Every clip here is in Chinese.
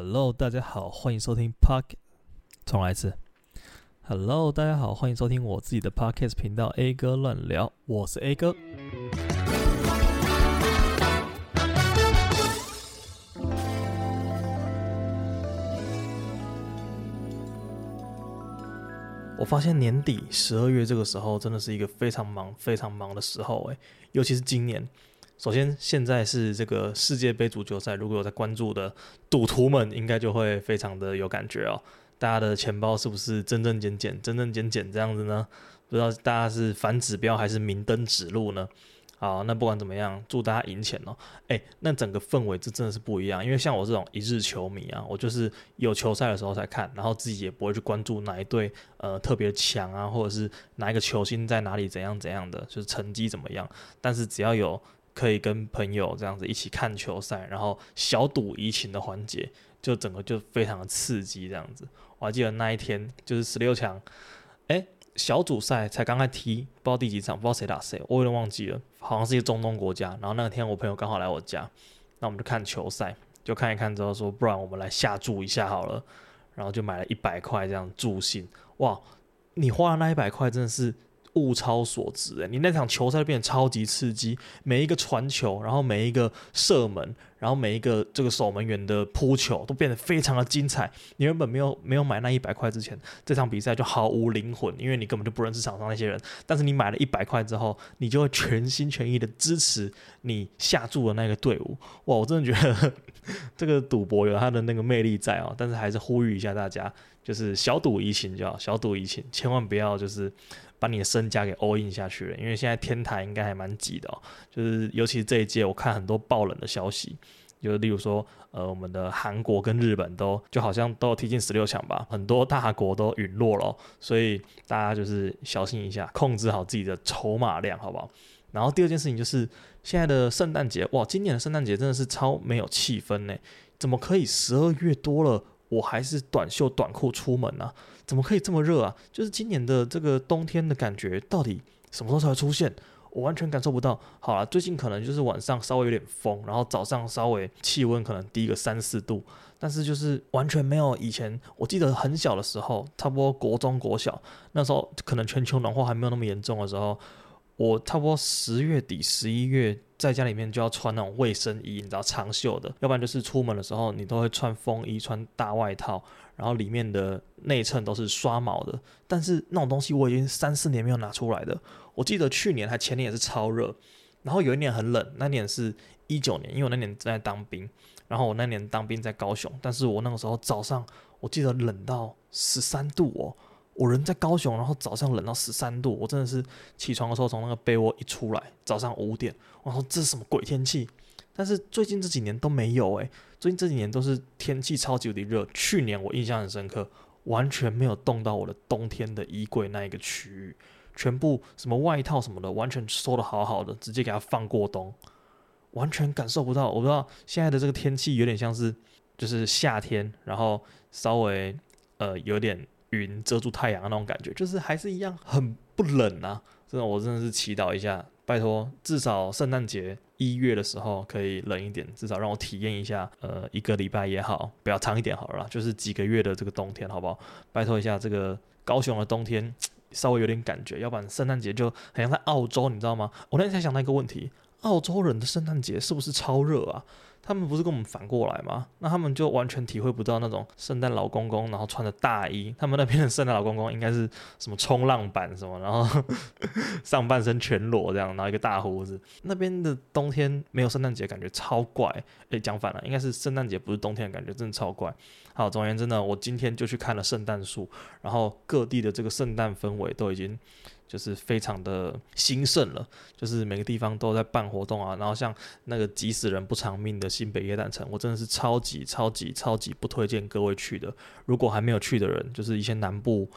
Hello，大家好，欢迎收听 Park 重来一次。Hello，大家好，欢迎收听我自己的 Podcast 频道 A 哥乱聊，我是 A 哥。我发现年底十二月这个时候真的是一个非常忙、非常忙的时候，诶，尤其是今年。首先，现在是这个世界杯足球赛，如果有在关注的赌徒们，应该就会非常的有感觉哦。大家的钱包是不是增增减减、增增减减这样子呢？不知道大家是反指标还是明灯指路呢？好，那不管怎么样，祝大家赢钱哦。诶，那整个氛围这真的是不一样，因为像我这种一日球迷啊，我就是有球赛的时候才看，然后自己也不会去关注哪一队呃特别强啊，或者是哪一个球星在哪里怎样怎样的，就是成绩怎么样。但是只要有可以跟朋友这样子一起看球赛，然后小赌怡情的环节，就整个就非常的刺激这样子。我还记得那一天就是十六强，诶，小组赛才刚开踢，不知道第几场，不知道谁打谁，我有点忘记了，好像是一个中东国家。然后那天我朋友刚好来我家，那我们就看球赛，就看一看之后说，不然我们来下注一下好了，然后就买了一百块这样助兴。哇，你花的那一百块真的是。物超所值诶，你那场球赛变得超级刺激，每一个传球，然后每一个射门，然后每一个这个守门员的扑球都变得非常的精彩。你原本没有没有买那一百块之前，这场比赛就毫无灵魂，因为你根本就不认识场上那些人。但是你买了一百块之后，你就会全心全意的支持你下注的那个队伍。哇，我真的觉得 这个赌博有它的那个魅力在哦。但是还是呼吁一下大家，就是小赌怡情就好，小赌怡情，千万不要就是。把你的身家给 all in 下去了，因为现在天台应该还蛮挤的哦。就是尤其这一届，我看很多爆冷的消息，就例如说，呃，我们的韩国跟日本都就好像都踢进十六强吧，很多大国都陨落了，所以大家就是小心一下，控制好自己的筹码量，好不好？然后第二件事情就是现在的圣诞节，哇，今年的圣诞节真的是超没有气氛呢，怎么可以十二月多了？我还是短袖短裤出门啊？怎么可以这么热啊？就是今年的这个冬天的感觉，到底什么时候才会出现？我完全感受不到。好了，最近可能就是晚上稍微有点风，然后早上稍微气温可能低个三四度，但是就是完全没有以前。我记得很小的时候，差不多国中国小那时候，可能全球暖化还没有那么严重的时候。我差不多十月底、十一月在家里面就要穿那种卫生衣，你知道长袖的，要不然就是出门的时候你都会穿风衣、穿大外套，然后里面的内衬都是刷毛的。但是那种东西我已经三四年没有拿出来的。我记得去年还前年也是超热，然后有一年很冷，那年是一九年，因为我那年正在当兵，然后我那年当兵在高雄，但是我那个时候早上我记得冷到十三度哦。我人在高雄，然后早上冷到十三度，我真的是起床的时候从那个被窝一出来，早上五点，我说这是什么鬼天气？但是最近这几年都没有诶，最近这几年都是天气超级无敌热。去年我印象很深刻，完全没有动到我的冬天的衣柜那一个区域，全部什么外套什么的，完全收得好好的，直接给它放过冬，完全感受不到。我不知道现在的这个天气有点像是就是夏天，然后稍微呃有点。云遮住太阳的那种感觉，就是还是一样很不冷啊！真的，我真的是祈祷一下，拜托，至少圣诞节一月的时候可以冷一点，至少让我体验一下，呃，一个礼拜也好，不要长一点好了，就是几个月的这个冬天，好不好？拜托一下，这个高雄的冬天稍微有点感觉，要不然圣诞节就很像在澳洲，你知道吗？我那天才想到一个问题，澳洲人的圣诞节是不是超热啊？他们不是跟我们反过来吗？那他们就完全体会不到那种圣诞老公公，然后穿着大衣。他们那边的圣诞老公公应该是什么冲浪板什么，然后 上半身全裸这样，然后一个大胡子。那边的冬天没有圣诞节，感觉超怪。诶，讲反了，应该是圣诞节不是冬天的感觉，真的超怪。好，总而言之呢，我今天就去看了圣诞树，然后各地的这个圣诞氛围都已经。就是非常的兴盛了，就是每个地方都在办活动啊，然后像那个急死人不偿命的新北夜诞城，我真的是超级超级超级不推荐各位去的。如果还没有去的人，就是一些南部，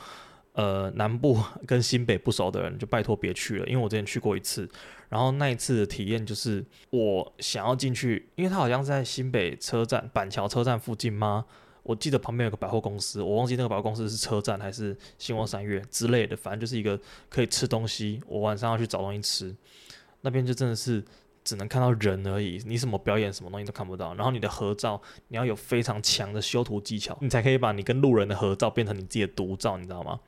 呃，南部 跟新北不熟的人，就拜托别去了，因为我之前去过一次，然后那一次的体验就是我想要进去，因为它好像是在新北车站板桥车站附近吗？我记得旁边有个百货公司，我忘记那个百货公司是车站还是星光三月之类的，反正就是一个可以吃东西。我晚上要去找东西吃，那边就真的是只能看到人而已，你什么表演什么东西都看不到。然后你的合照，你要有非常强的修图技巧，你才可以把你跟路人的合照变成你自己的独照，你知道吗？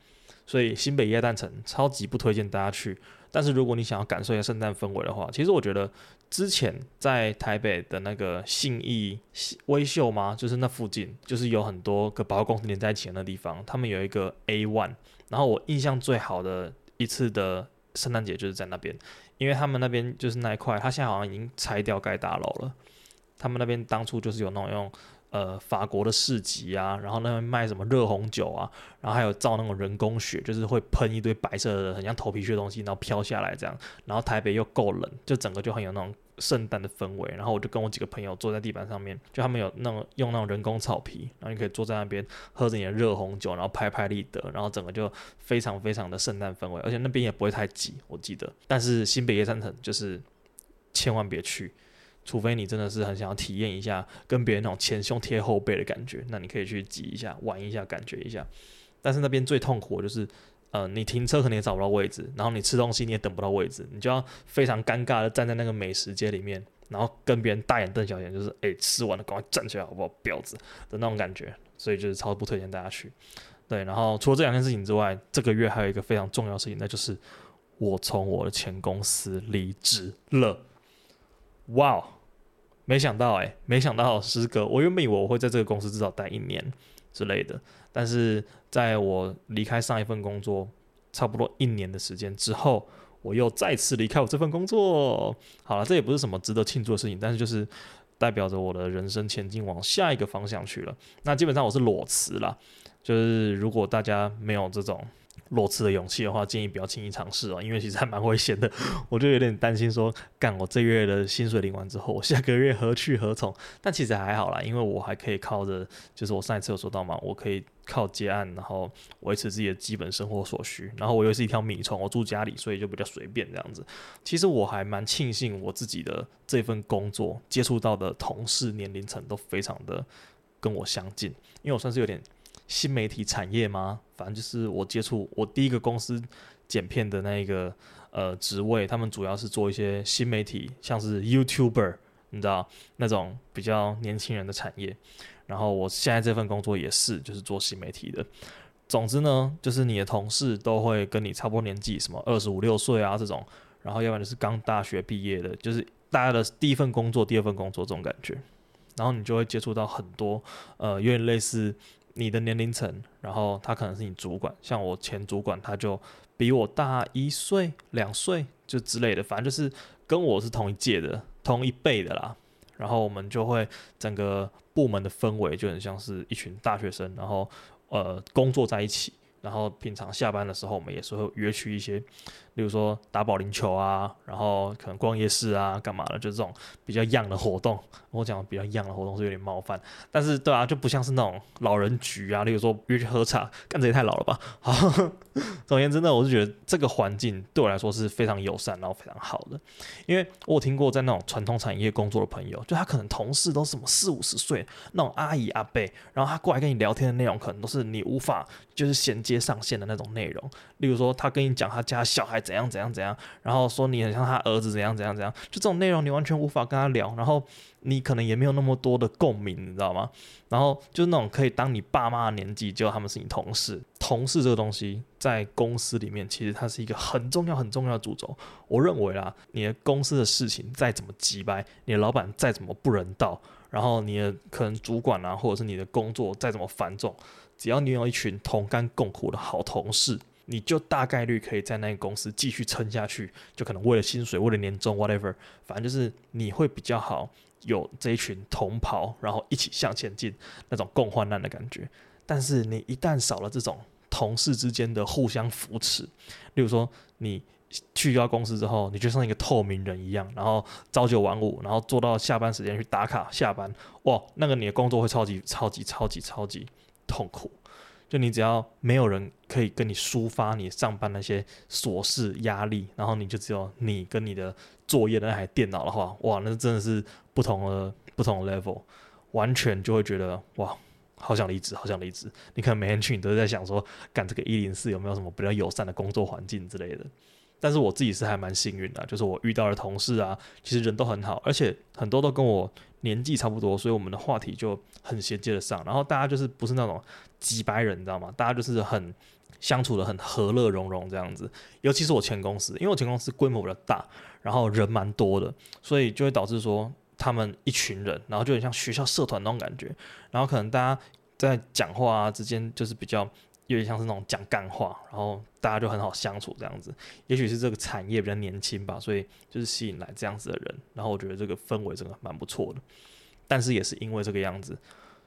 所以新北耶诞城超级不推荐大家去。但是如果你想要感受一下圣诞氛围的话，其实我觉得之前在台北的那个信义威秀吗？就是那附近，就是有很多个百货公司连在一起的地方，他们有一个 A One。然后我印象最好的一次的圣诞节就是在那边。因为他们那边就是那一块，他现在好像已经拆掉盖大楼了。他们那边当初就是有那种用呃法国的市集啊，然后那边卖什么热红酒啊，然后还有造那种人工雪，就是会喷一堆白色的很像头皮屑的东西，然后飘下来这样。然后台北又够冷，就整个就很有那种。圣诞的氛围，然后我就跟我几个朋友坐在地板上面，就他们有那种用那种人工草皮，然后你可以坐在那边喝着你的热红酒，然后拍拍立得，然后整个就非常非常的圣诞氛围，而且那边也不会太挤，我记得。但是新北耶诞城就是千万别去，除非你真的是很想要体验一下跟别人那种前胸贴后背的感觉，那你可以去挤一下，玩一下，感觉一下。但是那边最痛苦的就是。呃，你停车可能也找不到位置，然后你吃东西你也等不到位置，你就要非常尴尬的站在那个美食街里面，然后跟别人大眼瞪小眼，就是哎、吃完了赶快站起来好不好，婊子的那种感觉，所以就是超不推荐大家去。对，然后除了这两件事情之外，这个月还有一个非常重要的事情，那就是我从我的前公司离职了。哇，没想到哎、没想到师哥，我原本以为我会在这个公司至少待一年之类的。但是在我离开上一份工作差不多一年的时间之后，我又再次离开我这份工作。好了，这也不是什么值得庆祝的事情，但是就是代表着我的人生前进往下一个方向去了。那基本上我是裸辞了，就是如果大家没有这种。裸辞的勇气的话，建议不要轻易尝试哦，因为其实还蛮危险的。我就有点担心说，干我这月的薪水领完之后，我下个月何去何从？但其实还好啦，因为我还可以靠着，就是我上一次有说到嘛，我可以靠接案，然后维持自己的基本生活所需。然后我又是一条米虫，我住家里，所以就比较随便这样子。其实我还蛮庆幸我自己的这份工作接触到的同事年龄层都非常的跟我相近，因为我算是有点。新媒体产业吗？反正就是我接触我第一个公司剪片的那个呃职位，他们主要是做一些新媒体，像是 YouTuber，你知道那种比较年轻人的产业。然后我现在这份工作也是，就是做新媒体的。总之呢，就是你的同事都会跟你差不多年纪，什么二十五六岁啊这种，然后要不然就是刚大学毕业的，就是大家的第一份工作、第二份工作这种感觉。然后你就会接触到很多呃有点类似。你的年龄层，然后他可能是你主管，像我前主管，他就比我大一岁、两岁就之类的，反正就是跟我是同一届的、同一辈的啦。然后我们就会整个部门的氛围就很像是一群大学生，然后呃工作在一起，然后平常下班的时候，我们也是会约去一些。例如说打保龄球啊，然后可能逛夜市啊，干嘛的，就这种比较 young 的活动。我讲比较 young 的活动是有点冒犯，但是对啊，就不像是那种老人局啊。例如说约去喝茶，干这也太老了吧。好，总而言之呢，我是觉得这个环境对我来说是非常友善，然后非常好的。因为我有听过在那种传统产业工作的朋友，就他可能同事都是什么四五十岁那种阿姨阿伯，然后他过来跟你聊天的内容，可能都是你无法就是衔接上线的那种内容。例如说他跟你讲他家小孩。怎样怎样怎样，然后说你很像他儿子怎样怎样怎样，就这种内容你完全无法跟他聊，然后你可能也没有那么多的共鸣，你知道吗？然后就是那种可以当你爸妈的年纪，就他们是你同事，同事这个东西在公司里面其实它是一个很重要很重要的主轴。我认为啦，你的公司的事情再怎么机掰，你的老板再怎么不人道，然后你的可能主管啊，或者是你的工作再怎么繁重，只要你有一群同甘共苦的好同事。你就大概率可以在那个公司继续撑下去，就可能为了薪水，为了年终，whatever，反正就是你会比较好，有这一群同袍，然后一起向前进那种共患难的感觉。但是你一旦少了这种同事之间的互相扶持，例如说你去到公司之后，你就像一个透明人一样，然后朝九晚五，然后做到下班时间去打卡下班，哇，那个你的工作会超级超级超级超级痛苦。就你只要没有人可以跟你抒发你上班那些琐事压力，然后你就只有你跟你的作业的那台电脑的话，哇，那真的是不同的不同的 level，完全就会觉得哇，好想离职，好想离职。你可能每天去你都是在想说，干这个一零四有没有什么比较友善的工作环境之类的。但是我自己是还蛮幸运的，就是我遇到的同事啊，其实人都很好，而且很多都跟我年纪差不多，所以我们的话题就很衔接得上。然后大家就是不是那种机掰人，你知道吗？大家就是很相处得很和乐融融这样子。尤其是我前公司，因为我前公司规模比较大，然后人蛮多的，所以就会导致说他们一群人，然后就很像学校社团那种感觉。然后可能大家在讲话啊之间就是比较。有点像是那种讲干话，然后大家就很好相处这样子。也许是这个产业比较年轻吧，所以就是吸引来这样子的人。然后我觉得这个氛围真的蛮不错的。但是也是因为这个样子，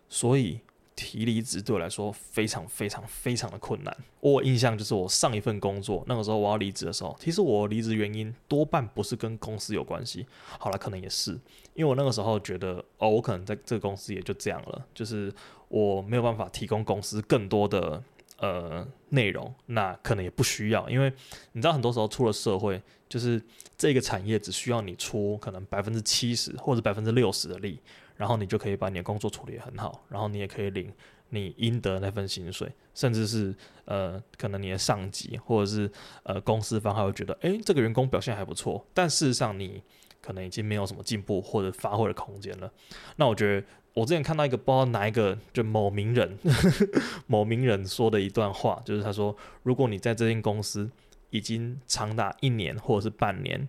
所以提离职对我来说非常非常非常的困难。我印象就是我上一份工作那个时候我要离职的时候，其实我离职原因多半不是跟公司有关系。好了，可能也是因为我那个时候觉得哦，我可能在这个公司也就这样了，就是我没有办法提供公司更多的。呃，内容那可能也不需要，因为你知道，很多时候出了社会，就是这个产业只需要你出可能百分之七十或者百分之六十的力，然后你就可以把你的工作处理很好，然后你也可以领你应得那份薪水，甚至是呃，可能你的上级或者是呃公司方还会觉得，诶，这个员工表现还不错，但事实上你可能已经没有什么进步或者发挥的空间了。那我觉得。我之前看到一个不知道哪一个，就某名人，某名人说的一段话，就是他说，如果你在这间公司已经长达一年或者是半年，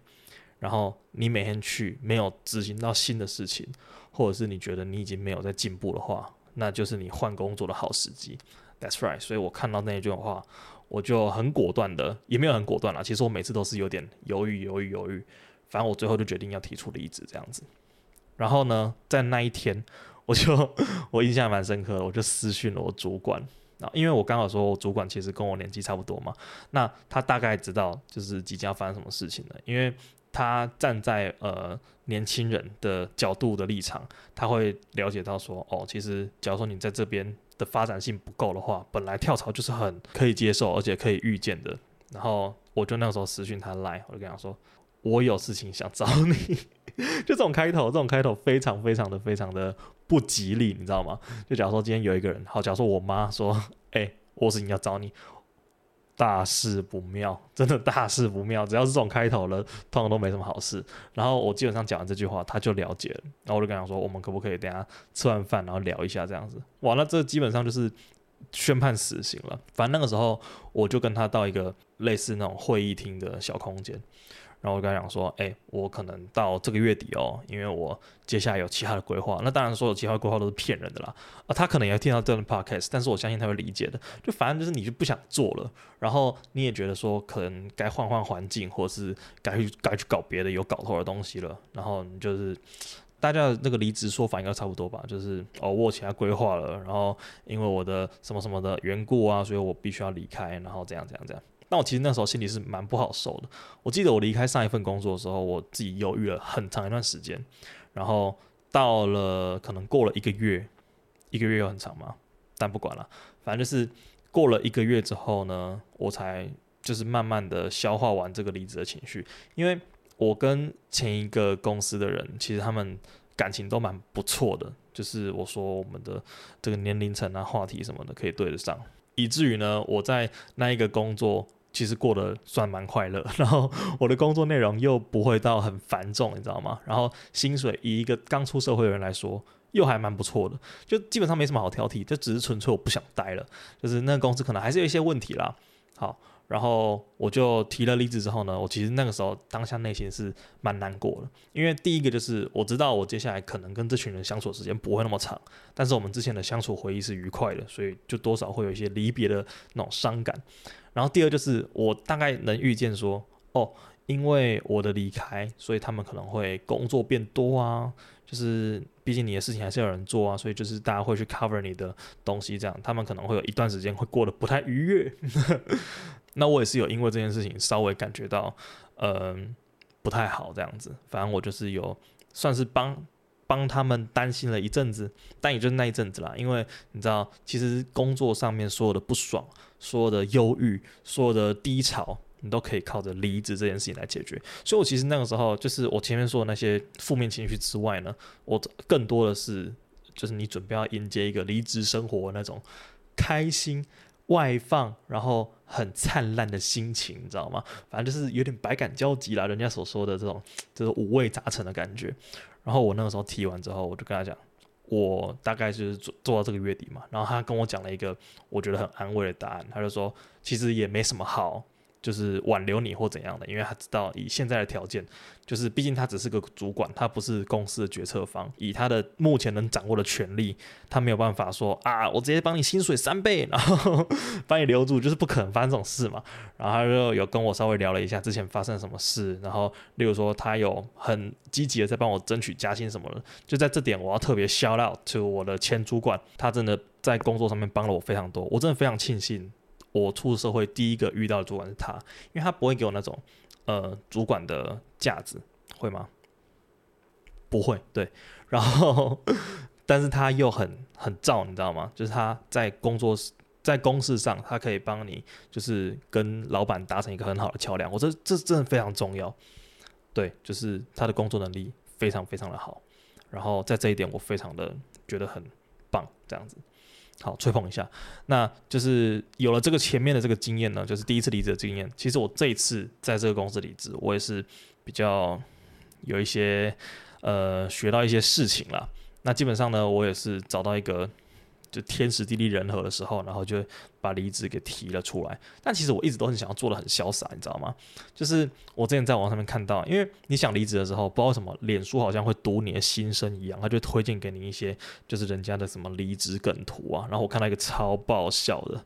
然后你每天去没有执行到新的事情，或者是你觉得你已经没有在进步的话，那就是你换工作的好时机。That's right。所以我看到那一句话，我就很果断的，也没有很果断啦。其实我每次都是有点犹豫、犹豫、犹豫，反正我最后就决定要提出离职这样子。然后呢，在那一天。我就我印象蛮深刻的，我就私讯了我主管，啊，因为我刚好说我主管其实跟我年纪差不多嘛，那他大概知道就是即将发生什么事情了，因为他站在呃年轻人的角度的立场，他会了解到说，哦，其实假如说你在这边的发展性不够的话，本来跳槽就是很可以接受而且可以预见的，然后我就那时候私讯他来，我就跟他说，我有事情想找你。就这种开头，这种开头非常非常的非常的不吉利，你知道吗？就假如说今天有一个人，好，假如说我妈说，哎、我是你要找你，大事不妙，真的大事不妙。只要是这种开头了，通常都没什么好事。然后我基本上讲完这句话，他就了解了。然后我就跟他说，我们可不可以等下吃完饭，然后聊一下这样子？哇，那这基本上就是宣判死刑了。反正那个时候，我就跟他到一个类似那种会议厅的小空间。然后我跟他讲说，哎、我可能到这个月底哦，因为我接下来有其他的规划。那当然，所有其他的规划都是骗人的啦。啊，他可能也会听到这样的 podcast，但是我相信他会理解的。就反正就是你就不想做了，然后你也觉得说可能该换换环境，或是该去该去搞别的有搞头的东西了。然后你就是大家的那个离职说法应该差不多吧？就是哦，我有其他规划了，然后因为我的什么什么的缘故啊，所以我必须要离开，然后这样这样这样。那我其实那时候心里是蛮不好受的。我记得我离开上一份工作的时候，我自己犹豫了很长一段时间。然后到了可能过了一个月，一个月又很长嘛，但不管了，反正就是过了一个月之后呢，我才就是慢慢的消化完这个离职的情绪。因为我跟前一个公司的人，其实他们感情都蛮不错的，就是我说我们的这个年龄层啊、话题什么的可以对得上，以至于呢，我在那一个工作。其实过得算蛮快乐，然后我的工作内容又不会到很繁重，你知道吗？然后薪水以一个刚出社会的人来说，又还蛮不错的，就基本上没什么好挑剔，就只是纯粹我不想待了，就是那个公司可能还是有一些问题啦。好。然后我就提了离职之后呢，我其实那个时候当下内心是蛮难过的，因为第一个就是我知道我接下来可能跟这群人相处的时间不会那么长，但是我们之前的相处回忆是愉快的，所以就多少会有一些离别的那种伤感。然后第二就是我大概能预见说，哦，因为我的离开，所以他们可能会工作变多啊，就是毕竟你的事情还是有人做啊，所以就是大家会去 cover 你的东西，这样他们可能会有一段时间会过得不太愉悦。那我也是有因为这件事情稍微感觉到，嗯、不太好这样子。反正我就是有算是帮帮他们担心了一阵子，但也就是那一阵子啦。因为你知道，其实工作上面所有的不爽、所有的忧郁、所有的低潮，你都可以靠着离职这件事情来解决。所以我其实那个时候，就是我前面说的那些负面情绪之外呢，我更多的是，就是你准备要迎接一个离职生活那种开心。外放，然后很灿烂的心情，你知道吗？反正就是有点百感交集啦，人家所说的这种就是五味杂陈的感觉。然后我那个时候提完之后，我就跟他讲，我大概就是做做到这个月底嘛。然后他跟我讲了一个我觉得很安慰的答案，他就说其实也没什么好。就是挽留你或怎样的，因为他知道以现在的条件，就是毕竟他只是个主管，他不是公司的决策方，以他的目前能掌握的权力，他没有办法说啊，我直接帮你薪水三倍，然后把你留住，就是不可能发生这种事嘛。然后他就有跟我稍微聊了一下之前发生什么事，然后例如说他有很积极的在帮我争取加薪什么的，就在这点我要特别 shout out to 我的前主管，他真的在工作上面帮了我非常多，我真的非常庆幸。我出社会第一个遇到的主管是他，因为他不会给我那种呃主管的架子，会吗？不会，对。然后，但是他又很很燥，你知道吗？就是他在工作在公事上，他可以帮你，就是跟老板达成一个很好的桥梁。我这这真的非常重要，对，就是他的工作能力非常非常的好。然后在这一点，我非常的觉得很棒，这样子。好，吹捧一下，那就是有了这个前面的这个经验呢，就是第一次离职的经验。其实我这一次在这个公司离职，我也是比较有一些呃学到一些事情了。那基本上呢，我也是找到一个。就天时地利人和的时候，然后就把离职给提了出来。但其实我一直都很想要做的很潇洒，你知道吗？就是我之前在网上面看到，因为你想离职的时候，不知道什么，脸书好像会读你的心声一样，他就推荐给你一些就是人家的什么离职梗图啊。然后我看到一个超爆笑的。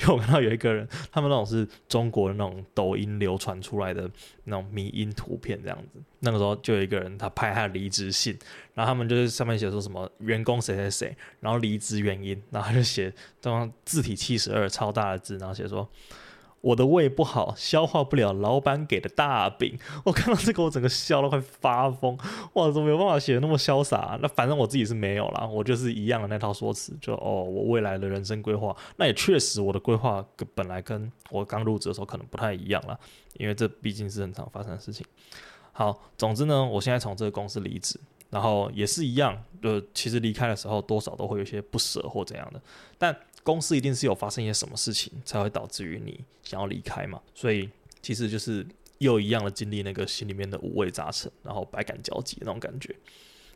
因为 我看到有一个人，他们那种是中国的那种抖音流传出来的那种迷音图片这样子。那个时候就有一个人，他拍他的离职信，然后他们就是上面写说什么员工谁谁谁，然后离职原因，然后就写这种字体七十二超大的字，然后写说。我的胃不好，消化不了老板给的大饼。我看到这个，我整个笑到快发疯。哇，怎么有办法写得那么潇洒？那反正我自己是没有啦，我就是一样的那套说辞。就哦，我未来的人生规划，那也确实我的规划跟本来跟我刚入职的时候可能不太一样啦，因为这毕竟是很常发生的事情。好，总之呢，我现在从这个公司离职，然后也是一样，就其实离开的时候多少都会有些不舍或怎样的，但。公司一定是有发生一些什么事情，才会导致于你想要离开嘛，所以其实就是又一样的经历那个心里面的五味杂陈，然后百感交集那种感觉，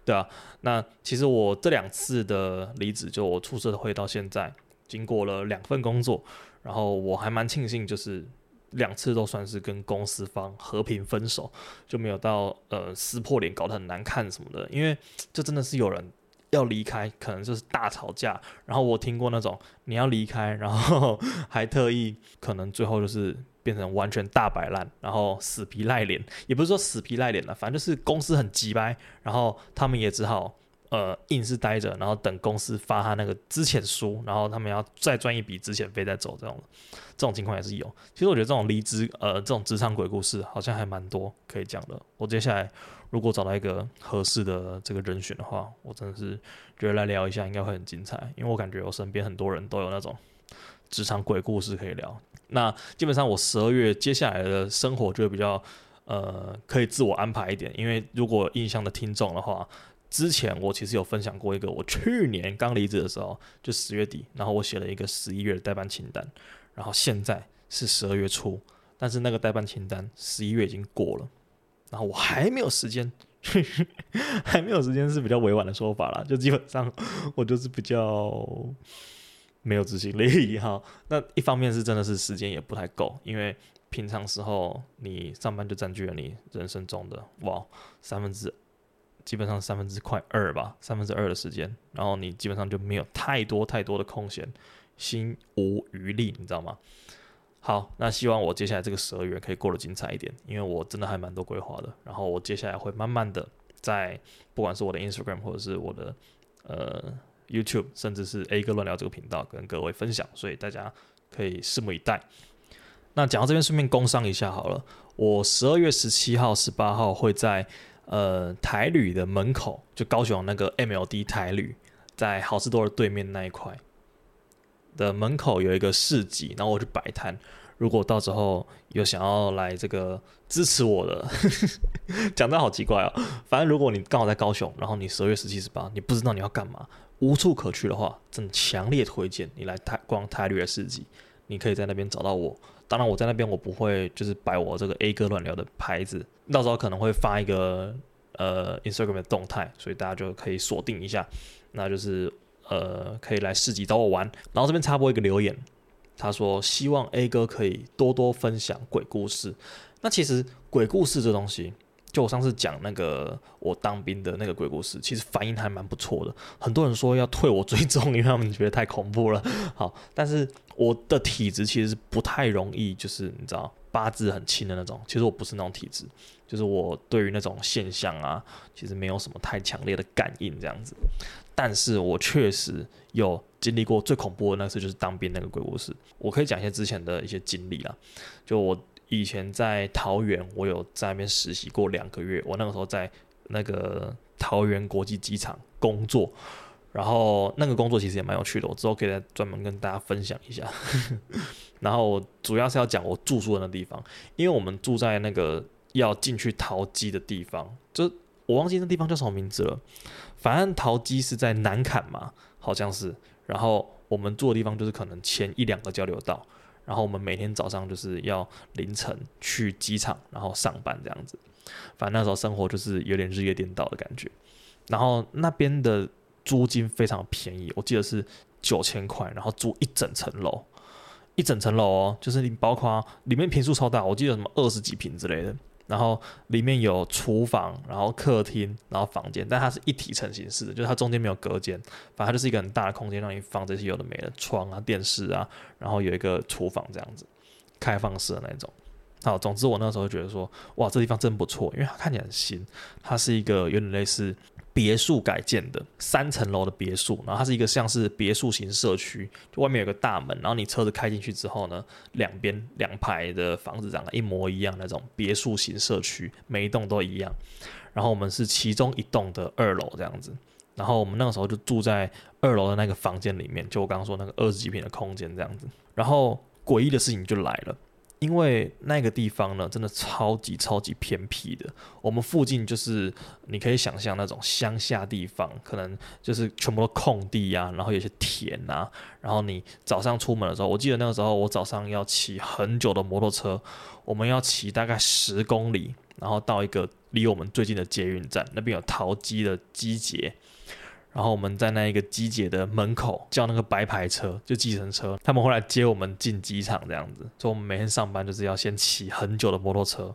对啊。那其实我这两次的离职，就我出社会到现在，经过了两份工作，然后我还蛮庆幸，就是两次都算是跟公司方和平分手，就没有到呃撕破脸搞得很难看什么的，因为这真的是有人。要离开，可能就是大吵架。然后我听过那种你要离开，然后 还特意可能最后就是变成完全大摆烂，然后死皮赖脸，也不是说死皮赖脸了，反正就是公司很急掰，然后他们也只好呃硬是待着，然后等公司发他那个资遣书，然后他们要再赚一笔资遣费再走，这种这种情况也是有。其实我觉得这种离职呃这种职场鬼故事好像还蛮多可以讲的。我接下来。如果找到一个合适的这个人选的话，我真的是觉得来聊一下应该会很精彩，因为我感觉我身边很多人都有那种职场鬼故事可以聊。那基本上我十二月接下来的生活就会比较呃可以自我安排一点，因为如果印象的听众的话，之前我其实有分享过一个我去年刚离职的时候，就十月底，然后我写了一个十一月的待办清单，然后现在是十二月初，但是那个待办清单十一月已经过了。然后我还没有时间，还没有时间是比较委婉的说法啦，就基本上我就是比较没有执行力哈。那一方面是真的是时间也不太够，因为平常时候你上班就占据了你人生中的哇三分之，基本上三分之快二吧，三分之二的时间，然后你基本上就没有太多太多的空闲，心无余力，你知道吗？好，那希望我接下来这个十二月可以过得精彩一点，因为我真的还蛮多规划的。然后我接下来会慢慢的在不管是我的 Instagram 或者是我的呃 YouTube，甚至是 A 哥乱聊这个频道跟各位分享，所以大家可以拭目以待。那讲到这边，顺便工商一下好了，我十二月十七号、十八号会在呃台旅的门口，就高雄那个 MLD 台旅，在好事多的对面那一块。的门口有一个市集，然后我去摆摊。如果到时候有想要来这个支持我的，讲的好奇怪哦。反正如果你刚好在高雄，然后你十二月十七、十八，你不知道你要干嘛，无处可去的话，真强烈推荐你来台逛台旅的市集，你可以在那边找到我。当然，我在那边我不会就是摆我这个 A 哥乱聊的牌子，到时候可能会发一个呃 Instagram 的动态，所以大家就可以锁定一下。那就是呃可以来市集找我玩。然后这边插播一个留言，他说希望 A 哥可以多多分享鬼故事。那其实鬼故事这东西。就我上次讲那个我当兵的那个鬼故事，其实反应还蛮不错的。很多人说要退我追踪，因为他们觉得太恐怖了。好，但是我的体质其实是不太容易，就是你知道八字很轻的那种。其实我不是那种体质，就是我对于那种现象啊，其实没有什么太强烈的感应这样子。但是我确实有经历过最恐怖的那次，就是当兵那个鬼故事。我可以讲一些之前的一些经历啦，就我。以前在桃园，我有在那边实习过两个月。我那个时候在那个桃园国际机场工作，然后那个工作其实也蛮有趣的，我之后可以再专门跟大家分享一下。然后主要是要讲我住宿的那地方，因为我们住在那个要进去桃机的地方，就我忘记那地方叫什么名字了。反正桃机是在南坎嘛，好像是。然后我们住的地方就是可能前一两个交流道。然后我们每天早上就是要凌晨去机场，然后上班这样子。反正那时候生活就是有点日夜颠倒的感觉。然后那边的租金非常便宜，我记得是九千块，然后租一整层楼，一整层楼哦，就是你包括里面坪数超大，我记得什么二十几坪之类的。然后里面有厨房，然后客厅，然后房间，但它是一体成型式的，就是它中间没有隔间，反正就是一个很大的空间，让你放这些有的没的窗啊、电视啊，然后有一个厨房这样子，开放式的那种。好，总之我那时候觉得说，哇，这地方真不错，因为它看起来很新，它是一个有点类似。别墅改建的三层楼的别墅，然后它是一个像是别墅型社区，就外面有个大门，然后你车子开进去之后呢，两边两排的房子长得一模一样那种别墅型社区，每一栋都一样。然后我们是其中一栋的二楼这样子，然后我们那个时候就住在二楼的那个房间里面，就我刚刚说那个二十几平的空间这样子。然后诡异的事情就来了。因为那个地方呢，真的超级超级偏僻的。我们附近就是你可以想象那种乡下地方，可能就是全部都空地呀、啊，然后有些田啊。然后你早上出门的时候，我记得那个时候我早上要骑很久的摩托车，我们要骑大概十公里，然后到一个离我们最近的捷运站，那边有桃机的机捷。然后我们在那一个机姐的门口叫那个白牌车，就计程车，他们会来接我们进机场这样子。所以我们每天上班就是要先骑很久的摩托车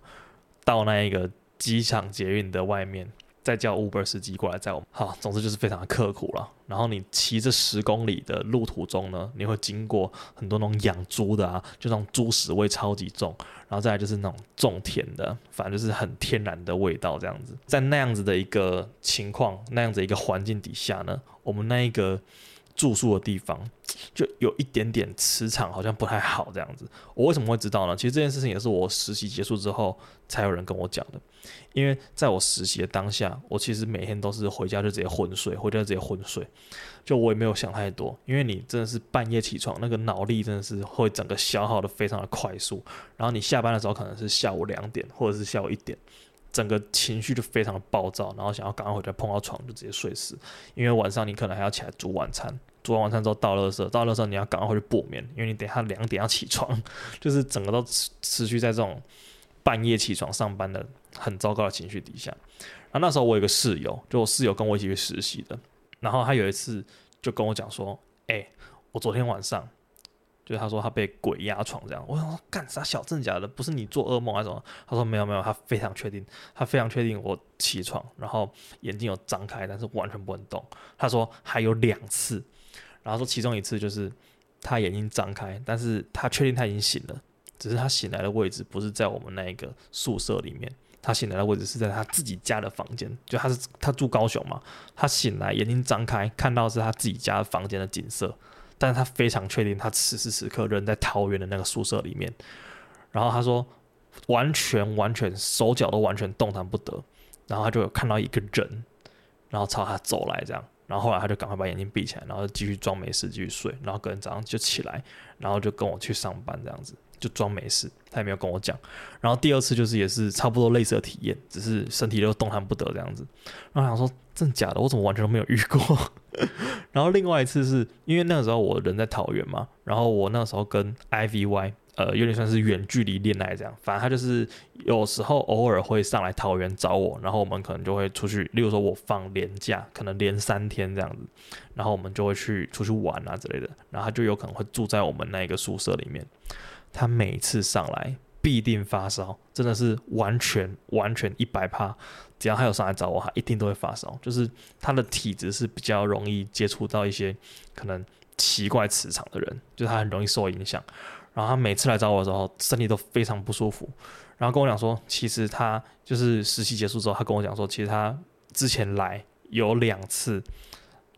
到那一个机场捷运的外面。再叫 Uber 司机过来载我们，好，总之就是非常的刻苦了。然后你骑这十公里的路途中呢，你会经过很多那种养猪的啊，就那种猪屎味超级重，然后再来就是那种种田的，反正就是很天然的味道这样子。在那样子的一个情况，那样子一个环境底下呢，我们那一个。住宿的地方就有一点点磁场，好像不太好这样子。我为什么会知道呢？其实这件事情也是我实习结束之后才有人跟我讲的。因为在我实习的当下，我其实每天都是回家就直接昏睡，回家直接昏睡，就我也没有想太多。因为你真的是半夜起床，那个脑力真的是会整个消耗的非常的快速。然后你下班的时候可能是下午两点或者是下午一点。整个情绪就非常的暴躁，然后想要赶快回家碰到床就直接睡死，因为晚上你可能还要起来煮晚餐，做完晚餐之后倒垃圾，倒垃圾你要赶快回去补眠，因为你等下两点要起床，就是整个都持续在这种半夜起床上班的很糟糕的情绪底下。然后那时候我有个室友，就我室友跟我一起去实习的，然后他有一次就跟我讲说：“哎，我昨天晚上。”就他说他被鬼压床这样，我说干啥小真假的，不是你做噩梦还是什么？他说没有没有，他非常确定，他非常确定我起床，然后眼睛有张开，但是完全不能动。他说还有两次，然后说其中一次就是他眼睛张开，但是他确定他已经醒了，只是他醒来的位置不是在我们那一个宿舍里面，他醒来的位置是在他自己家的房间，就他是他住高雄嘛，他醒来眼睛张开，看到是他自己家房间的景色。但是他非常确定，他此时此刻人在桃园的那个宿舍里面。然后他说，完全完全手脚都完全动弹不得。然后他就看到一个人，然后朝他走来这样。然后后来他就赶快把眼睛闭起来，然后继续装没事继续睡。然后隔天早上就起来，然后就跟我去上班这样子。就装没事，他也没有跟我讲。然后第二次就是也是差不多类似的体验，只是身体都动弹不得这样子。然后想说真的假的，我怎么完全都没有遇过？然后另外一次是因为那个时候我人在桃园嘛，然后我那时候跟 IVY。呃，有点算是远距离恋爱这样，反正他就是有时候偶尔会上来桃园找我，然后我们可能就会出去，例如说我放连假，可能连三天这样子，然后我们就会去出去玩啊之类的，然后他就有可能会住在我们那个宿舍里面。他每次上来必定发烧，真的是完全完全一百趴，只要他有上来找我，他一定都会发烧，就是他的体质是比较容易接触到一些可能奇怪磁场的人，就他很容易受影响。然后他每次来找我的时候，身体都非常不舒服。然后跟我讲说，其实他就是实习结束之后，他跟我讲说，其实他之前来有两次，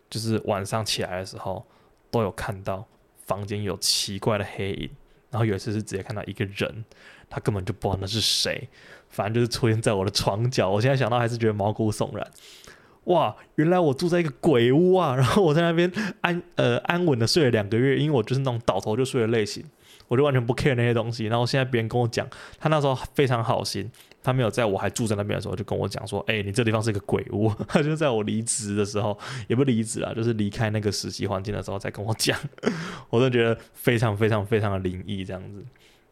就是晚上起来的时候都有看到房间有奇怪的黑影。然后有一次是直接看到一个人，他根本就不知道那是谁，反正就是出现在我的床角。我现在想到还是觉得毛骨悚然。哇，原来我住在一个鬼屋啊！然后我在那边安呃安稳的睡了两个月，因为我就是那种倒头就睡的类型。我就完全不 care 那些东西，然后现在别人跟我讲，他那时候非常好心，他没有在我还住在那边的时候就跟我讲说，哎、你这地方是一个鬼屋。他就在我离职的时候，也不离职啊，就是离开那个实习环境的时候再跟我讲，我都觉得非常非常非常的灵异这样子。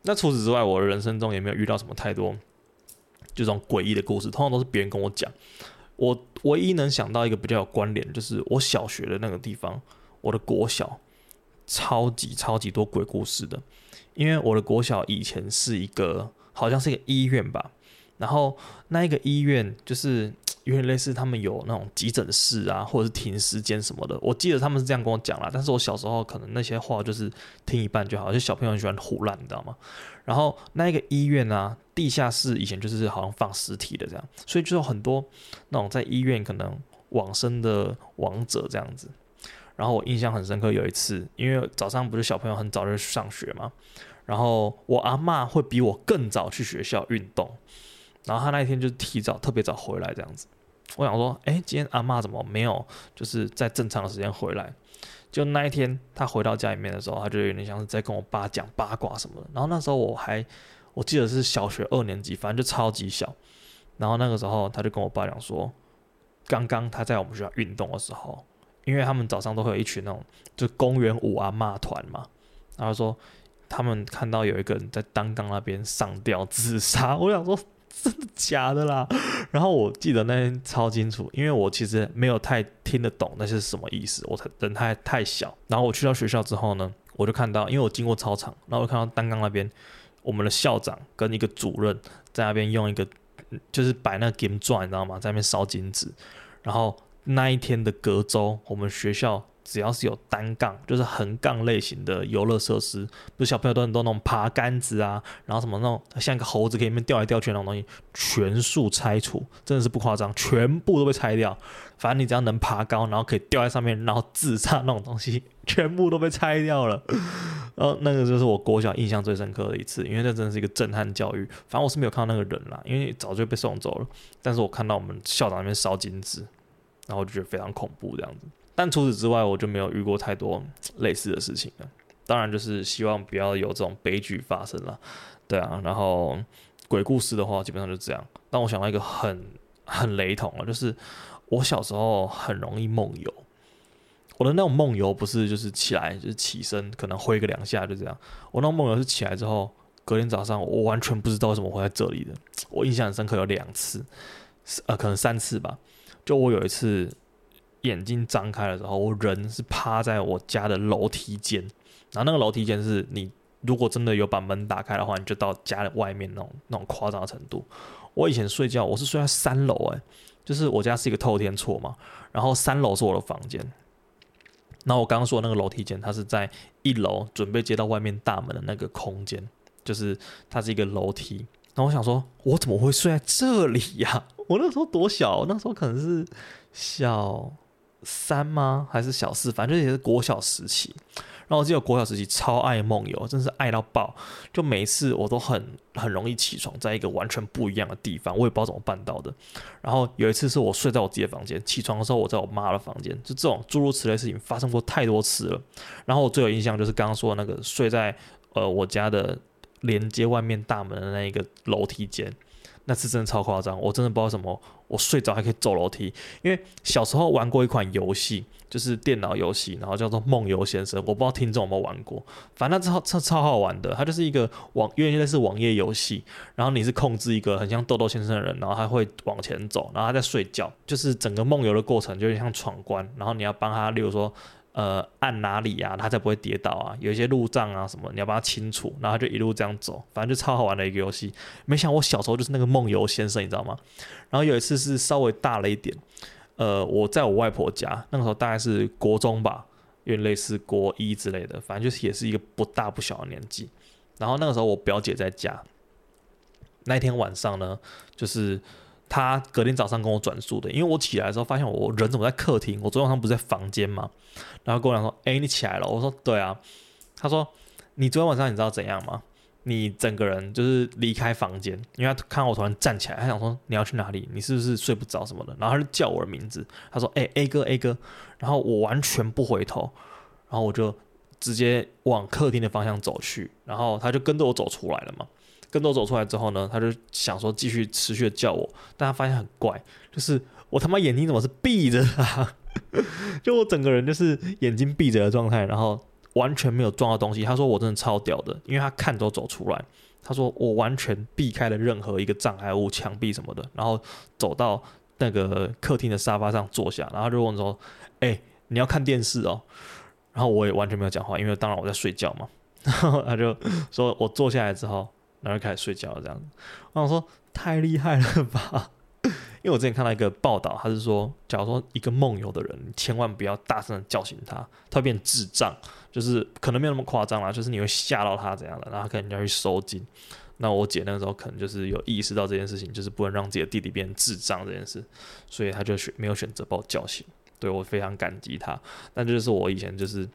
那除此之外，我的人生中也没有遇到什么太多这种诡异的故事，通常都是别人跟我讲。我唯一能想到一个比较有关联，就是我小学的那个地方，我的国小，超级超级多鬼故事的。因为我的国小以前是一个，好像是一个医院吧，然后那一个医院就是有点类似他们有那种急诊室啊，或者是停尸间什么的。我记得他们是这样跟我讲啦，但是我小时候可能那些话就是听一半就好，就小朋友很喜欢胡乱，你知道吗？然后那一个医院啊，地下室以前就是好像放尸体的这样，所以就有很多那种在医院可能往生的亡者这样子。然后我印象很深刻，有一次，因为早上不是小朋友很早就去上学嘛。然后我阿嬷会比我更早去学校运动，然后她那一天就提早特别早回来这样子。我想说，哎，今天阿嬷怎么没有就是在正常的时间回来？就那一天她回到家里面的时候，她就有点像是在跟我爸讲八卦什么的。然后那时候我还我记得是小学二年级，反正就超级小。然后那个时候她就跟我爸讲说，刚刚她在我们学校运动的时候，因为他们早上都会有一群那种就公园舞啊骂团嘛，然后说。他们看到有一个人在单杠那边上吊自杀，我想说真的假的啦？然后我记得那天超清楚，因为我其实没有太听得懂那些是什么意思，我才人太太小。然后我去到学校之后呢，我就看到，因为我经过操场，然后我看到单杠那边，我们的校长跟一个主任在那边用一个就是摆那个金砖，你知道吗？在那边烧金纸。然后那一天的隔周，我们学校。只要是有单杠，就是横杠类型的游乐设施，不是小朋友都很多那种爬杆子啊，然后什么那种像一个猴子可以面掉来掉去那种东西，全数拆除，真的是不夸张，全部都被拆掉。反正你只要能爬高，然后可以吊在上面，然后自杀那种东西，全部都被拆掉了。然后那个就是我国小印象最深刻的一次，因为那真的是一个震撼教育。反正我是没有看到那个人啦，因为早就被送走了。但是我看到我们校长那边烧金纸，然后就觉得非常恐怖这样子。但除此之外，我就没有遇过太多类似的事情了。当然，就是希望不要有这种悲剧发生了。对啊，然后鬼故事的话，基本上就这样。但我想到一个很很雷同啊，就是我小时候很容易梦游。我的那种梦游不是就是起来就是起身，可能挥个两下就这样。我那种梦游是起来之后，隔天早上我完全不知道为什么会在这里的。我印象很深刻，有两次，呃，可能三次吧。就我有一次。眼睛张开的时候，我人是趴在我家的楼梯间，然后那个楼梯间是你如果真的有把门打开的话，你就到家的外面那种那种夸张的程度。我以前睡觉，我是睡在三楼，诶，就是我家是一个透天厝嘛，然后三楼是我的房间，那我刚刚说的那个楼梯间，它是在一楼准备接到外面大门的那个空间，就是它是一个楼梯。然后我想说，我怎么会睡在这里呀？我那时候多小，那时候可能是小。三吗？还是小四？反正也是国小时期。然后我记得国小时期超爱梦游，真是爱到爆。就每一次我都很很容易起床，在一个完全不一样的地方，我也不知道怎么办到的。然后有一次是我睡在我自己的房间，起床的时候我在我妈的房间，就这种诸如此类事情发生过太多次了。然后我最有印象就是刚刚说的那个睡在呃我家的连接外面大门的那一个楼梯间。那次真的超夸张，我真的不知道什么，我睡着还可以走楼梯。因为小时候玩过一款游戏，就是电脑游戏，然后叫做《梦游先生》，我不知道听众有没有玩过。反正超超超好玩的，它就是一个网，因为类似网页游戏，然后你是控制一个很像豆豆先生的人，然后他会往前走，然后他在睡觉，就是整个梦游的过程就像闯关，然后你要帮他，例如说。呃，按哪里啊，他才不会跌倒啊？有一些路障啊什么，你要帮他清除，然后就一路这样走，反正就超好玩的一个游戏。没想我小时候就是那个梦游先生，你知道吗？然后有一次是稍微大了一点，呃，我在我外婆家，那个时候大概是国中吧，有点类似国一之类的，反正就是也是一个不大不小的年纪。然后那个时候我表姐在家，那天晚上呢，就是。他隔天早上跟我转述的，因为我起来的时候发现我人怎么在客厅，我昨天晚上不是在房间吗？然后跟我讲说：“哎、你起来了。”我说：“对啊。”他说：“你昨天晚上你知道怎样吗？你整个人就是离开房间，因为他看到我突然站起来，他想说你要去哪里？你是不是睡不着什么的？然后他就叫我的名字，他说：‘哎、，A 哥，A 哥。’然后我完全不回头，然后我就直接往客厅的方向走去，然后他就跟着我走出来了嘛。”跟着走出来之后呢，他就想说继续持续的叫我，但他发现很怪，就是我他妈眼睛怎么是闭着啊？就我整个人就是眼睛闭着的状态，然后完全没有撞到东西。他说我真的超屌的，因为他看都走出来。他说我完全避开了任何一个障碍物、墙壁什么的，然后走到那个客厅的沙发上坐下，然后就问说：“哎、你要看电视哦？”然后我也完全没有讲话，因为当然我在睡觉嘛。然后他就说我坐下来之后。然后就开始睡觉了，这样子。我想说太厉害了吧？因为我之前看到一个报道，他是说，假如说一个梦游的人，千万不要大声的叫醒他，他会变智障，就是可能没有那么夸张啦，就是你会吓到他怎样的，然后可能要去收紧。那我姐那个时候可能就是有意识到这件事情，就是不能让自己的弟弟变智障这件事，所以他就选没有选择把我叫醒。对，我非常感激他。但就是我以前就是。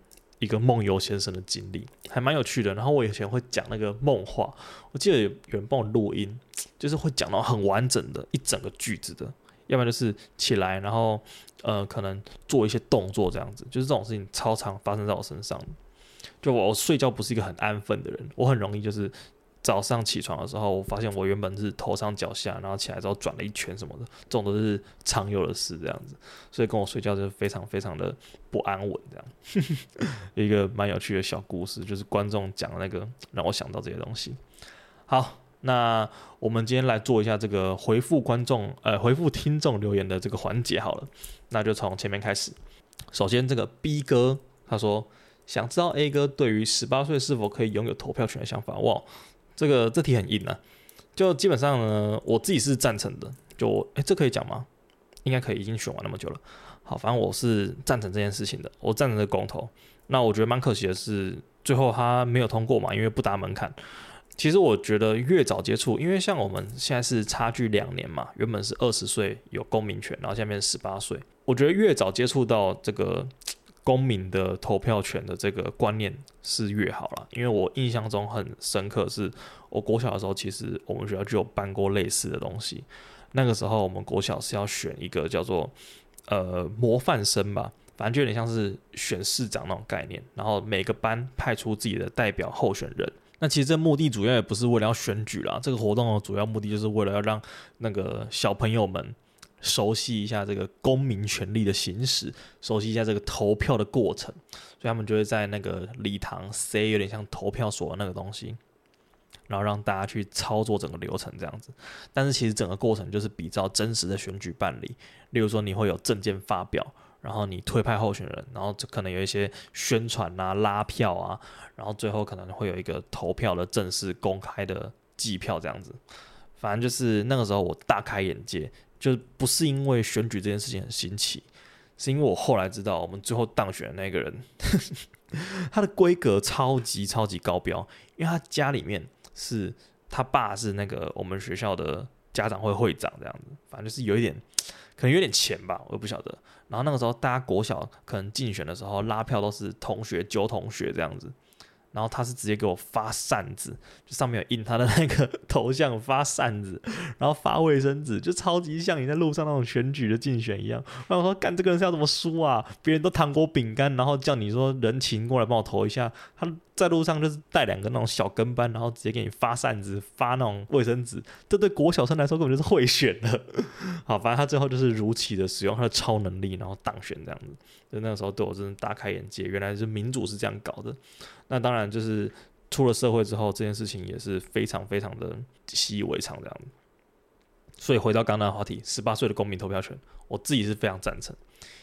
一个梦游先生的经历还蛮有趣的，然后我以前会讲那个梦话，我记得有人帮我录音，就是会讲到很完整的一整个句子的，要不然就是起来，然后呃可能做一些动作这样子，就是这种事情超常发生在我身上。就，我睡觉不是一个很安分的人，我很容易就是。早上起床的时候，我发现我原本是头上脚下，然后起来之后转了一圈什么的，这种都是常有的事，这样子，所以跟我睡觉就非常非常的不安稳，这样。一个蛮有趣的小故事，就是观众讲的那个让我想到这些东西。好，那我们今天来做一下这个回复观众呃回复听众留言的这个环节好了，那就从前面开始。首先这个 B 哥他说想知道 A 哥对于十八岁是否可以拥有投票权的想法，哇。这个这题很硬啊，就基本上呢，我自己是赞成的。就哎，这可以讲吗？应该可以，已经选完那么久了。好，反正我是赞成这件事情的，我赞成这个公投。那我觉得蛮可惜的是，最后他没有通过嘛，因为不达门槛。其实我觉得越早接触，因为像我们现在是差距两年嘛，原本是二十岁有公民权，然后下面十八岁。我觉得越早接触到这个。公民的投票权的这个观念是越好了，因为我印象中很深刻，是我国小的时候，其实我们学校就有办过类似的东西。那个时候我们国小是要选一个叫做呃模范生吧，反正就有点像是选市长那种概念，然后每个班派出自己的代表候选人。那其实这目的主要也不是为了要选举啦，这个活动的主要目的就是为了要让那个小朋友们。熟悉一下这个公民权利的行使，熟悉一下这个投票的过程，所以他们就会在那个礼堂塞有点像投票所的那个东西，然后让大家去操作整个流程这样子。但是其实整个过程就是比较真实的选举办理，例如说你会有证件发表，然后你推派候选人，然后可能有一些宣传啊、拉票啊，然后最后可能会有一个投票的正式公开的计票这样子。反正就是那个时候我大开眼界。就不是因为选举这件事情很新奇，是因为我后来知道，我们最后当选的那个人，他的规格超级超级高标，因为他家里面是他爸是那个我们学校的家长会会长这样子，反正就是有一点，可能有点钱吧，我也不晓得。然后那个时候大家国小可能竞选的时候拉票都是同学揪同学这样子，然后他是直接给我发扇子，就上面有印他的那个头像，发扇子，然后发卫生纸，就超级像你在路上那种选举的竞选一样。然后我说，干这个人是要怎么输啊？别人都糖果饼干，然后叫你说人情过来帮我投一下，他在路上就是带两个那种小跟班，然后直接给你发扇子，发那种卫生纸，这对国小生来说根本就是贿选的。好，反正他最后就是如期的使用他的超能力，然后当选这样子。就那个时候对我真的大开眼界，原来是民主是这样搞的。那当然就是出了社会之后，这件事情也是非常非常的习以为常这样。所以回到刚刚的话题，十八岁的公民投票权，我自己是非常赞成，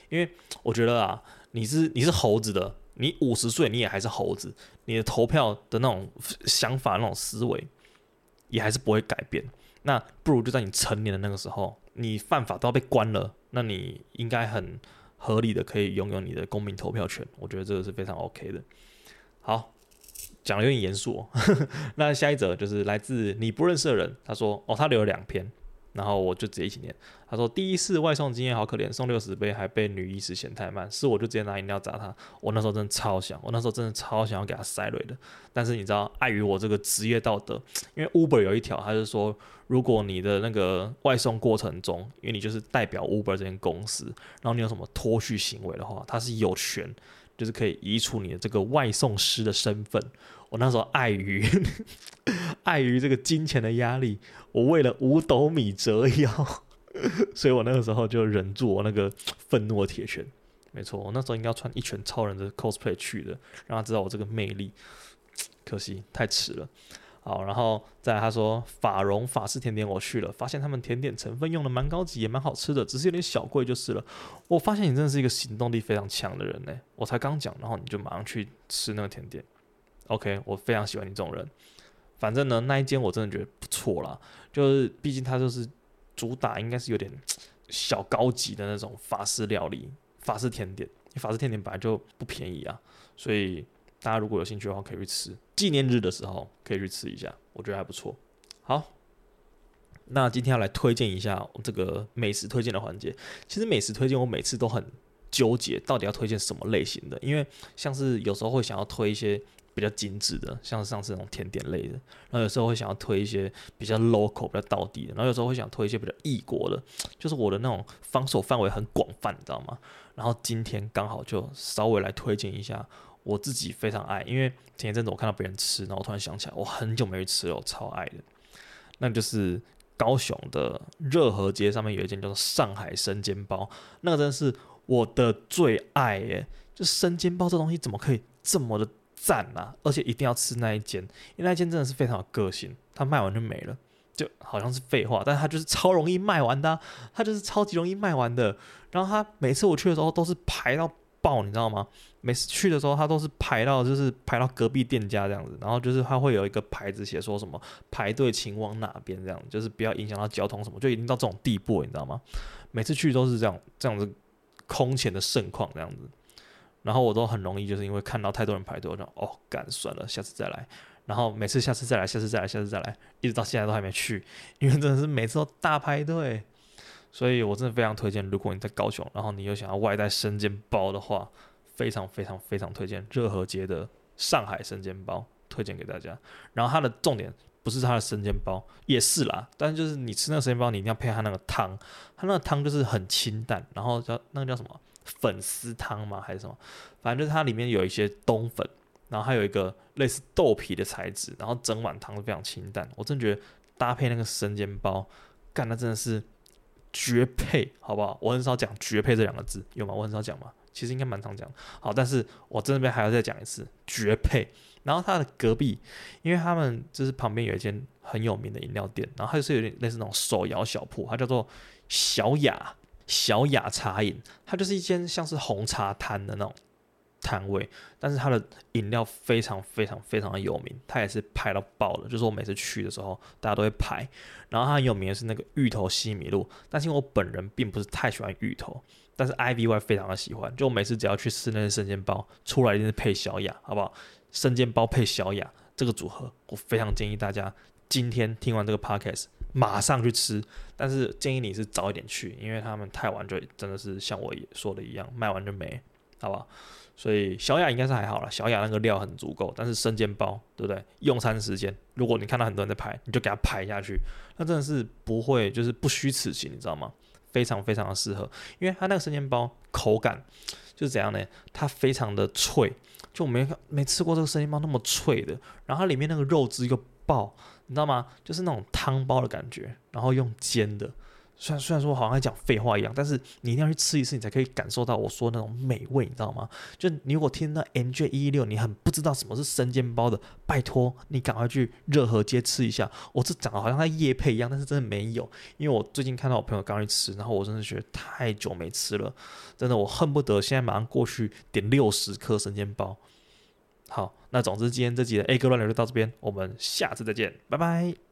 因为我觉得啊，你是你是猴子的，你五十岁你也还是猴子，你的投票的那种想法、那种思维也还是不会改变。那不如就在你成年的那个时候，你犯法都要被关了，那你应该很。合理的可以拥有你的公民投票权，我觉得这个是非常 OK 的。好，讲的有点严肃哦。那下一则就是来自你不认识的人，他说：“哦，他留了两篇。”然后我就直接一起念。他说：“第一次外送经验好可怜，送六十杯还被女医师嫌太慢，是我就直接拿饮料砸他。我那时候真的超想，我那时候真的超想要给他塞瑞的。但是你知道，碍于我这个职业道德，因为 Uber 有一条，他就说，如果你的那个外送过程中，因为你就是代表 Uber 这间公司，然后你有什么脱序行为的话，他是有权，就是可以移除你的这个外送师的身份。”我那时候碍于 碍于这个金钱的压力，我为了五斗米折腰，所以我那个时候就忍住我那个愤怒的铁拳。没错，我那时候应该要穿一拳超人的 cosplay 去的，让他知道我这个魅力。可惜太迟了。好，然后再他说法蓉法式甜点我去了，发现他们甜点成分用的蛮高级，也蛮好吃的，只是有点小贵就是了。我发现你真的是一个行动力非常强的人呢。我才刚讲，然后你就马上去吃那个甜点。OK，我非常喜欢你这种人。反正呢，那一间我真的觉得不错啦。就是毕竟它就是主打，应该是有点小高级的那种法式料理、法式甜点。法式甜点本来就不便宜啊，所以大家如果有兴趣的话，可以去吃。纪念日的时候可以去吃一下，我觉得还不错。好，那今天要来推荐一下这个美食推荐的环节。其实美食推荐我每次都很纠结，到底要推荐什么类型的？因为像是有时候会想要推一些。比较精致的，像是上次那种甜点类的，然后有时候会想要推一些比较 local、比较道地的，然后有时候会想推一些比较异国的，就是我的那种防守范围很广泛，你知道吗？然后今天刚好就稍微来推荐一下我自己非常爱，因为前一阵子我看到别人吃，然后我突然想起来，我很久没去吃了，我超爱的，那就是高雄的热河街上面有一间叫做上海生煎包，那个真的是我的最爱耶！就生煎包这东西怎么可以这么的？赞啊！而且一定要吃那一间，因为那一间真的是非常有个性，它卖完就没了，就好像是废话，但是它就是超容易卖完的，它就是超级容易卖完的。然后它每次我去的时候都是排到爆，你知道吗？每次去的时候他都是排到就是排到隔壁店家这样子，然后就是他会有一个牌子写说什么排队请往哪边这样，就是不要影响到交通什么，就已经到这种地步，你知道吗？每次去都是这样这样子空前的盛况这样子。然后我都很容易，就是因为看到太多人排队，我就哦，干算了，下次再来。然后每次下次再来，下次再来，下次再来，一直到现在都还没去，因为真的是每次都大排队。所以我真的非常推荐，如果你在高雄，然后你又想要外带生煎包的话，非常非常非常推荐热河街的上海生煎包，推荐给大家。然后它的重点不是它的生煎包，也是啦，但是就是你吃那个生煎包，你一定要配它那个汤，它那个汤就是很清淡，然后叫那个叫什么？粉丝汤吗？还是什么？反正就是它里面有一些冬粉，然后还有一个类似豆皮的材质，然后整碗汤都非常清淡。我真觉得搭配那个生煎包，干的真的是绝配，好不好？我很少讲绝配这两个字，有吗？我很少讲吗？其实应该蛮常讲。好，但是我这边还要再讲一次绝配。然后它的隔壁，因为他们就是旁边有一间很有名的饮料店，然后它就是有点类似那种手摇小铺，它叫做小雅。小雅茶饮，它就是一间像是红茶摊的那种摊位，但是它的饮料非常非常非常的有名，它也是排到爆了。就是我每次去的时候，大家都会排。然后它很有名的是那个芋头西米露，但是因为我本人并不是太喜欢芋头，但是 IVY 非常的喜欢。就我每次只要去吃那些生煎包，出来一定是配小雅，好不好？生煎包配小雅这个组合，我非常建议大家今天听完这个 podcast。马上去吃，但是建议你是早一点去，因为他们太晚就真的是像我说的一样，卖完就没，好不好？所以小雅应该是还好了，小雅那个料很足够，但是生煎包，对不对？用餐时间，如果你看到很多人在排，你就给他排下去，那真的是不会，就是不虚此行，你知道吗？非常非常的适合，因为它那个生煎包口感就是怎样呢？它非常的脆，就我没没吃过这个生煎包那么脆的，然后它里面那个肉汁又爆，你知道吗？就是那种汤包的感觉，然后用煎的。虽然虽然说好像在讲废话一样，但是你一定要去吃一次，你才可以感受到我说的那种美味，你知道吗？就你如果听到 MJ 一一六，你很不知道什么是生煎包的，拜托你赶快去热河街吃一下。我这讲的好像在夜配一样，但是真的没有，因为我最近看到我朋友刚去吃，然后我真的觉得太久没吃了，真的我恨不得现在马上过去点六十颗生煎包。好，那总之今天这集的 A 哥乱聊就到这边，我们下次再见，拜拜。